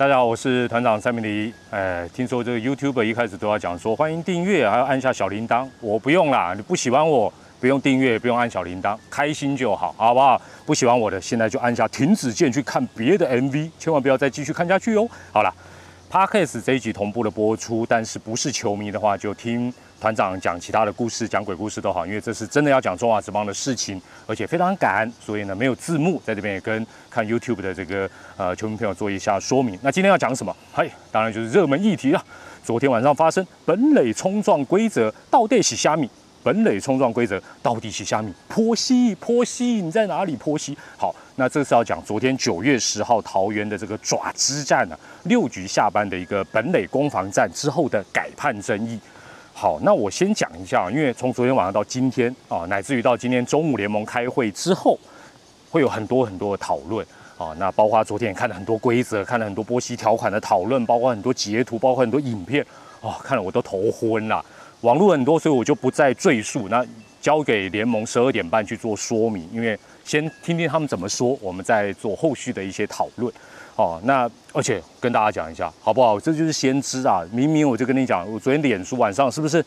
大家好，我是团长蔡明黎。哎，听说这个 YouTube 一开始都要讲说欢迎订阅，还要按下小铃铛。我不用啦，你不喜欢我，不用订阅，不用按小铃铛，开心就好，好不好？不喜欢我的，现在就按下停止键去看别的 MV，千万不要再继续看下去哦。好了。Podcast 这一集同步的播出，但是不是球迷的话，就听团长讲其他的故事，讲鬼故事都好，因为这是真的要讲中华职棒的事情，而且非常赶，所以呢没有字幕，在这边也跟看 YouTube 的这个呃球迷朋友做一下说明。那今天要讲什么？嘿，当然就是热门议题了。昨天晚上发生本垒冲撞规则到底是虾米？本垒冲撞规则到底是虾米？坡西，坡西，你在哪里？坡西，好。那这是要讲昨天九月十号桃园的这个爪之战呢，六局下班的一个本垒攻防战之后的改判争议。好，那我先讲一下，因为从昨天晚上到今天啊，乃至于到今天中午联盟开会之后，会有很多很多的讨论啊。那包括昨天也看了很多规则，看了很多波西条款的讨论，包括很多截图，包括很多影片啊，看了我都头昏了。网络很多，所以我就不再赘述。那交给联盟十二点半去做说明，因为。先听听他们怎么说，我们再做后续的一些讨论。哦，那而且跟大家讲一下，好不好？这就是先知啊！明明我就跟你讲，我昨天脸书晚上是不是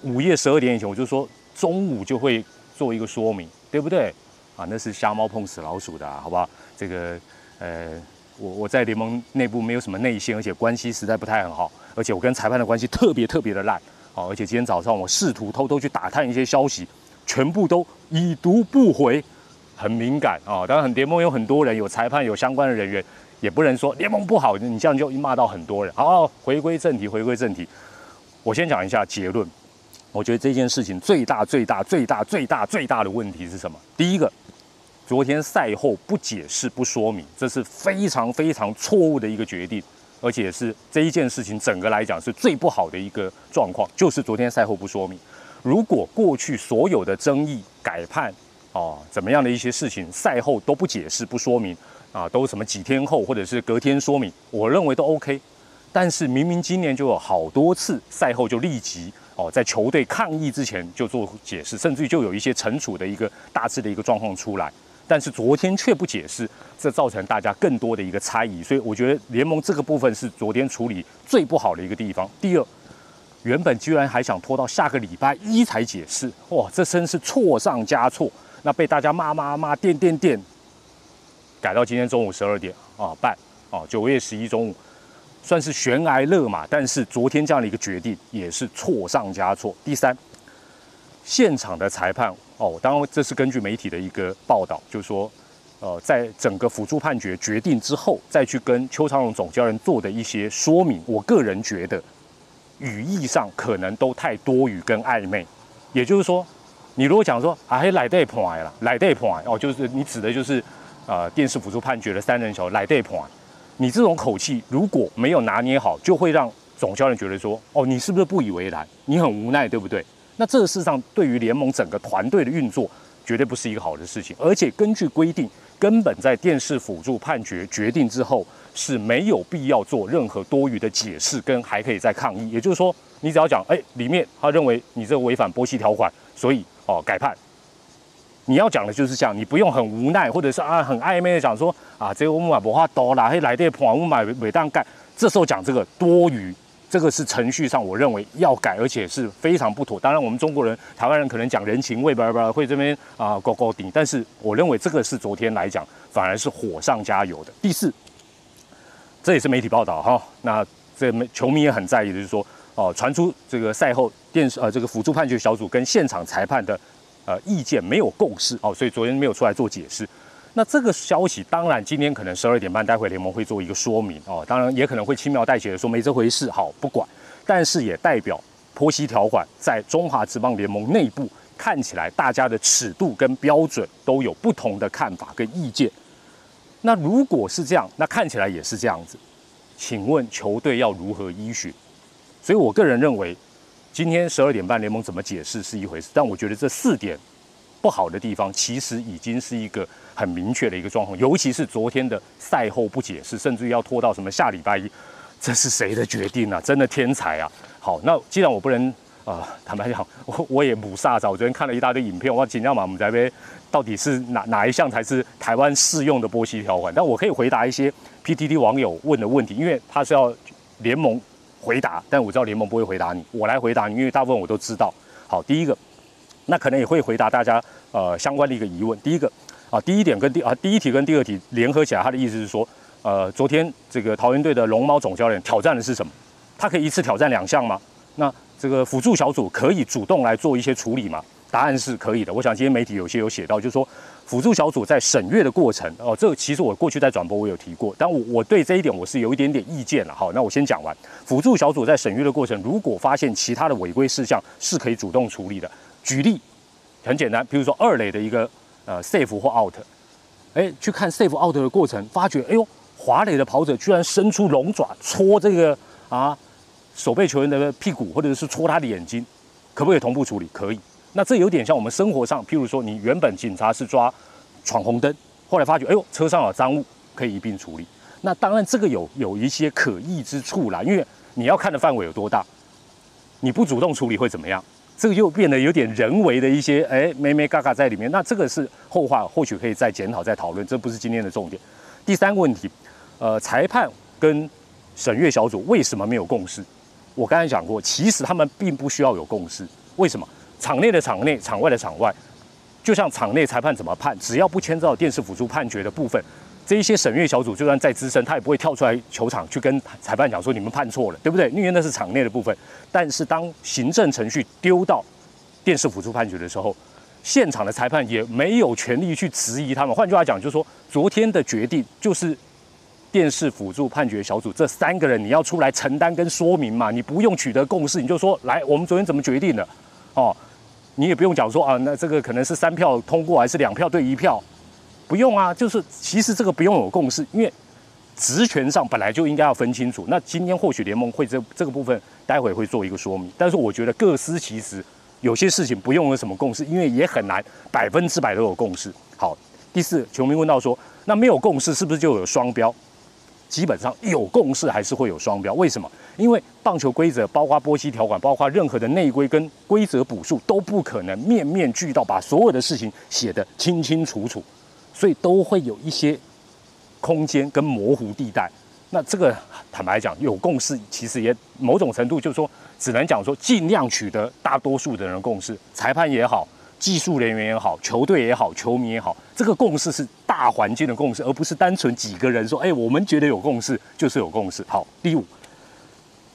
午夜十二点以前，我就说中午就会做一个说明，对不对？啊，那是瞎猫碰死老鼠的，好不好？这个呃，我我在联盟内部没有什么内线，而且关系实在不太很好，而且我跟裁判的关系特别特别的烂。好，而且今天早上我试图偷偷去打探一些消息，全部都已读不回。很敏感啊！当然，很联盟有很多人，有裁判，有相关的人员，也不能说联盟不好，你这样就骂到很多人。好，回归正题，回归正题。我先讲一下结论。我觉得这件事情最大、最大、最大、最大、最大的问题是什么？第一个，昨天赛后不解释、不说明，这是非常非常错误的一个决定，而且是这一件事情整个来讲是最不好的一个状况，就是昨天赛后不说明。如果过去所有的争议改判，哦，怎么样的一些事情赛后都不解释不说明啊，都什么几天后或者是隔天说明，我认为都 OK。但是明明今年就有好多次赛后就立即哦，在球队抗议之前就做解释，甚至于就有一些惩处的一个大致的一个状况出来，但是昨天却不解释，这造成大家更多的一个猜疑。所以我觉得联盟这个部分是昨天处理最不好的一个地方。第二，原本居然还想拖到下个礼拜一才解释，哇，这真是错上加错。那被大家骂骂骂，电电电，改到今天中午十二点啊半啊，九月十一中午，算是悬崖勒马。但是昨天这样的一个决定也是错上加错。第三，现场的裁判哦，当然这是根据媒体的一个报道，就是说，呃，在整个辅助判决决定之后，再去跟邱长荣总教练做的一些说明，我个人觉得语义上可能都太多余跟暧昧，也就是说。你如果讲说啊，还来对判了，来对判哦，就是你指的就是，呃，电视辅助判决的三人球来对判，你这种口气如果没有拿捏好，就会让总教练觉得说，哦，你是不是不以为然？你很无奈，对不对？那这个事实上对于联盟整个团队的运作，绝对不是一个好的事情。而且根据规定，根本在电视辅助判决决定之后是没有必要做任何多余的解释，跟还可以再抗议。也就是说，你只要讲，哎，里面他认为你这违反波西条款，所以。哦，改判，你要讲的就是这样，你不用很无奈，或者是啊很暧昧的讲说啊，这个我们买不话多啦，嘿来电判我们买每当盖，这时候讲这个多余，这个是程序上我认为要改，而且是非常不妥。当然，我们中国人、台湾人可能讲人情味吧吧，会这边啊高高顶，但是我认为这个是昨天来讲反而是火上加油的。第四，这也是媒体报道哈，那这球迷也很在意的就是说。哦，传出这个赛后电视呃，这个辅助判决小组跟现场裁判的呃意见没有共识哦，所以昨天没有出来做解释。那这个消息当然今天可能十二点半，待会联盟会做一个说明哦，当然也可能会轻描淡写的说没这回事，好不管。但是也代表坡西条款在中华职棒联盟内部看起来大家的尺度跟标准都有不同的看法跟意见。那如果是这样，那看起来也是这样子，请问球队要如何依循？所以，我个人认为，今天十二点半联盟怎么解释是一回事，但我觉得这四点不好的地方，其实已经是一个很明确的一个状况。尤其是昨天的赛后不解释，甚至于要拖到什么下礼拜一，这是谁的决定啊？真的天才啊！好，那既然我不能啊，坦白讲，我我也母萨早，我昨天看了一大堆影片，我尽量嘛，我们在边到底是哪哪一项才是台湾适用的波西条款？但我可以回答一些 PTT 网友问的问题，因为他是要联盟回答，但我知道联盟不会回答你，我来回答你，因为大部分我都知道。好，第一个，那可能也会回答大家呃相关的一个疑问。第一个啊，第一点跟第啊第一题跟第二题联合起来，他的意思是说，呃，昨天这个桃园队的龙猫总教练挑战的是什么？他可以一次挑战两项吗？那这个辅助小组可以主动来做一些处理吗？答案是可以的。我想今天媒体有些有写到，就是说辅助小组在审阅的过程哦，这个其实我过去在转播我有提过，但我我对这一点我是有一点点意见了。好，那我先讲完。辅助小组在审阅的过程，如果发现其他的违规事项，是可以主动处理的。举例很简单，比如说二垒的一个呃 safe 或 out，哎，去看 safe out 的过程，发觉哎呦，华磊的跑者居然伸出龙爪戳这个啊。守备球员的屁股，或者是戳他的眼睛，可不可以同步处理？可以。那这有点像我们生活上，譬如说，你原本警察是抓闯红灯，后来发觉，哎呦，车上有赃物，可以一并处理。那当然，这个有有一些可疑之处啦，因为你要看的范围有多大，你不主动处理会怎么样？这个又变得有点人为的一些，哎，咩咩嘎嘎在里面。那这个是后话，或许可以再检讨、再讨论，这不是今天的重点。第三个问题，呃，裁判跟审阅小组为什么没有共识？我刚才讲过，其实他们并不需要有共识。为什么？场内的场内，场外的场外，就像场内裁判怎么判，只要不牵涉到电视辅助判决的部分，这一些审阅小组就算再资深，他也不会跳出来球场去跟裁判讲说你们判错了，对不对？因为那是场内的部分。但是当行政程序丢到电视辅助判决的时候，现场的裁判也没有权利去质疑他们。换句话讲，就是说昨天的决定就是。电视辅助判决小组这三个人，你要出来承担跟说明嘛？你不用取得共识，你就说来，我们昨天怎么决定的？哦，你也不用讲说啊，那这个可能是三票通过还是两票对一票，不用啊。就是其实这个不用有共识，因为职权上本来就应该要分清楚。那今天或许联盟会这这个部分待会会做一个说明，但是我觉得各司其职，有些事情不用有什么共识，因为也很难百分之百都有共识。好，第四，球迷问到说，那没有共识是不是就有双标？基本上有共识还是会有双标，为什么？因为棒球规则，包括波西条款，包括任何的内规跟规则补数，都不可能面面俱到，把所有的事情写得清清楚楚，所以都会有一些空间跟模糊地带。那这个坦白讲，有共识，其实也某种程度就是说，只能讲说尽量取得大多数的人共识，裁判也好。技术人员也好，球队也好，球迷也好，这个共识是大环境的共识，而不是单纯几个人说：“哎，我们觉得有共识就是有共识。”好，第五，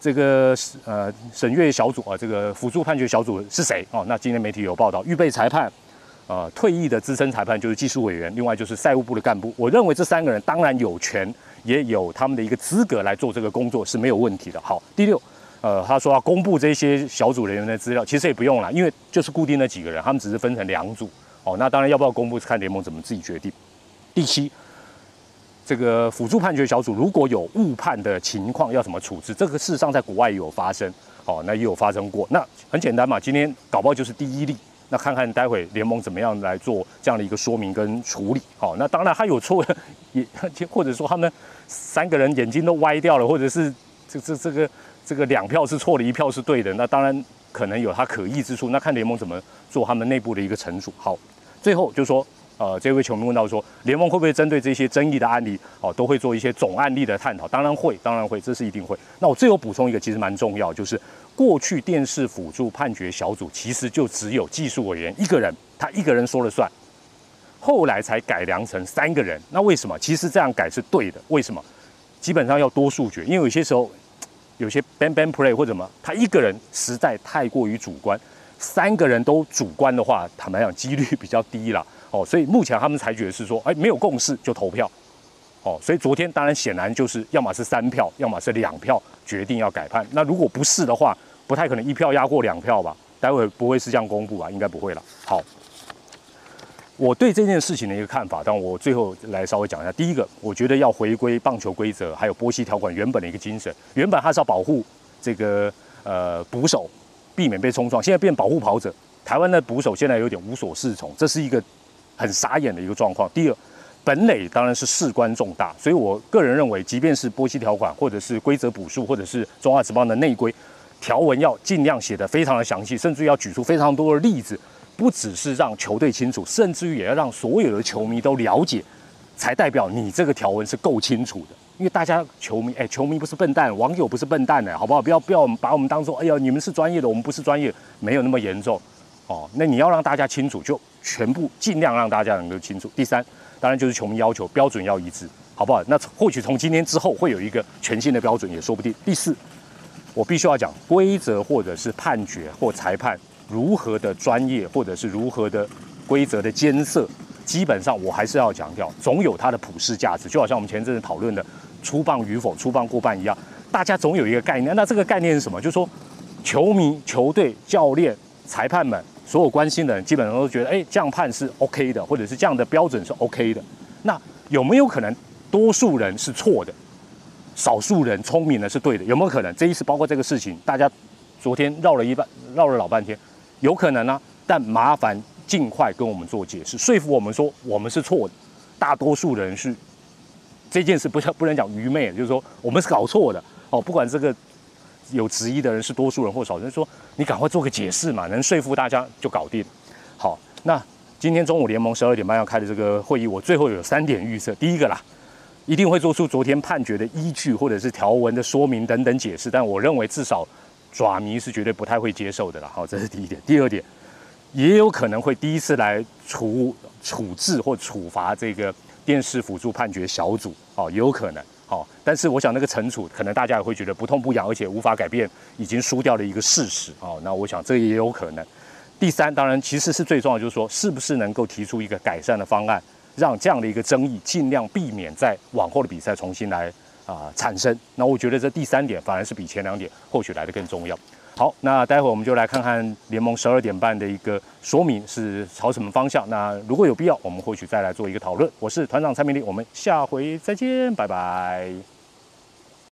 这个呃审阅小组啊，这个辅助判决小组是谁？哦，那今天媒体有报道，预备裁判，呃，退役的资深裁判就是技术委员，另外就是赛务部的干部。我认为这三个人当然有权，也有他们的一个资格来做这个工作是没有问题的。好，第六。呃，他说要公布这些小组人员的资料，其实也不用了，因为就是固定的几个人，他们只是分成两组。哦，那当然要不要公布，看联盟怎么自己决定。第七，这个辅助判决小组如果有误判的情况，要怎么处置？这个事实上在国外也有发生，哦，那也有发生过。那很简单嘛，今天搞不好就是第一例。那看看待会联盟怎么样来做这样的一个说明跟处理。好，那当然他有错，也或者说他们三个人眼睛都歪掉了，或者是这这这个。这个两票是错的，一票是对的，那当然可能有它可疑之处。那看联盟怎么做他们内部的一个惩处。好，最后就说，呃，这位球迷问到说，联盟会不会针对这些争议的案例，哦，都会做一些总案例的探讨？当然会，当然会，这是一定会。那我最后补充一个，其实蛮重要，就是过去电视辅助判决小组其实就只有技术委员一个人，他一个人说了算，后来才改良成三个人。那为什么？其实这样改是对的。为什么？基本上要多数决，因为有些时候。有些 ban ban play 或者什么，他一个人实在太过于主观，三个人都主观的话，坦白讲几率比较低了哦。所以目前他们裁决是说，哎，没有共识就投票哦。所以昨天当然显然就是要么是三票，要么是两票决定要改判。那如果不是的话，不太可能一票压过两票吧？待会不会是这样公布吧？应该不会了。好。我对这件事情的一个看法，但我最后来稍微讲一下。第一个，我觉得要回归棒球规则，还有波西条款原本的一个精神。原本它是要保护这个呃捕手，避免被冲撞，现在变保护跑者。台湾的捕手现在有点无所适从，这是一个很傻眼的一个状况。第二，本垒当然是事关重大，所以我个人认为，即便是波西条款，或者是规则补数，或者是中华职棒的内规，条文要尽量写得非常的详细，甚至要举出非常多的例子，不只是让球队清楚，甚至于也要让所有的球迷都了解，才代表你这个条文是够清楚的。因为大家球迷，哎，球迷不是笨蛋，网友不是笨蛋呢，好不好？不要不要把我们当做，哎呀，你们是专业的，我们不是专业，没有那么严重哦。那你要让大家清楚，就全部尽量让大家能够清楚。第三，当然就是球迷要求标准要一致，好不好？那或许从今天之后会有一个全新的标准也说不定。第四，我必须要讲规则或者是判决或裁判如何的专业，或者是如何的规则的监测，基本上我还是要强调，总有它的普世价值。就好像我们前阵子讨论的。出棒与否，出棒过半一样，大家总有一个概念。那这个概念是什么？就是说，球迷、球队、教练、裁判们，所有关心的人，基本上都觉得，哎，这样判是 OK 的，或者是这样的标准是 OK 的。那有没有可能，多数人是错的，少数人聪明的是对的？有没有可能？这一次包括这个事情，大家昨天绕了一半，绕了老半天，有可能呢？但麻烦尽快跟我们做解释，说服我们说我们是错的，大多数人是。这件事不不能讲愚昧，就是说我们是搞错的哦。不管这个有质疑的人是多数人或少数人，说你赶快做个解释嘛，能说服大家就搞定。好，那今天中午联盟十二点半要开的这个会议，我最后有三点预测。第一个啦，一定会做出昨天判决的依据或者是条文的说明等等解释，但我认为至少爪迷是绝对不太会接受的了。好，这是第一点。第二点，也有可能会第一次来处处置或处罚这个。电视辅助判决小组，哦，有可能，好，但是我想那个惩处，可能大家也会觉得不痛不痒，而且无法改变已经输掉的一个事实，哦，那我想这也有可能。第三，当然其实是最重要，就是说是不是能够提出一个改善的方案，让这样的一个争议尽量避免在往后的比赛重新来啊产生。那我觉得这第三点反而是比前两点或许来的更重要。好，那待会我们就来看看联盟十二点半的一个说明是朝什么方向。那如果有必要，我们或许再来做一个讨论。我是团长蔡明丽，我们下回再见，拜拜。